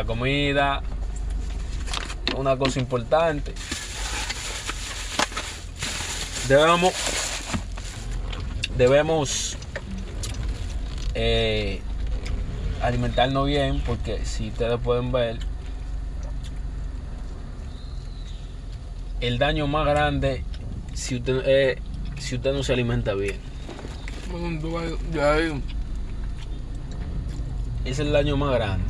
La comida, una cosa importante. Debemos, debemos eh, alimentarnos bien porque si ustedes pueden ver, el daño más grande si usted, eh, si usted no se alimenta bien. Es el daño más grande.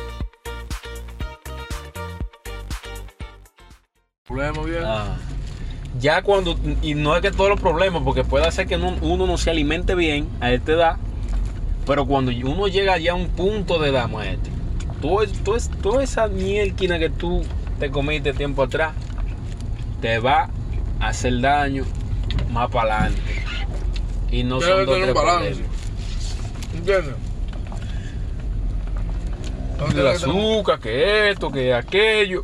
Ah. Ya cuando, y no es que todos los problemas, porque puede hacer que no- uno no se alimente bien a esta edad, pero cuando uno llega ya a un punto de edad, maestro, todo, es- todo es- toda esa mielquina que tú te comiste tiempo atrás, te va a hacer daño más para adelante. Y no son dos tres balance. problemas. ¿Entiendes? El azúcar, que esto, que aquello.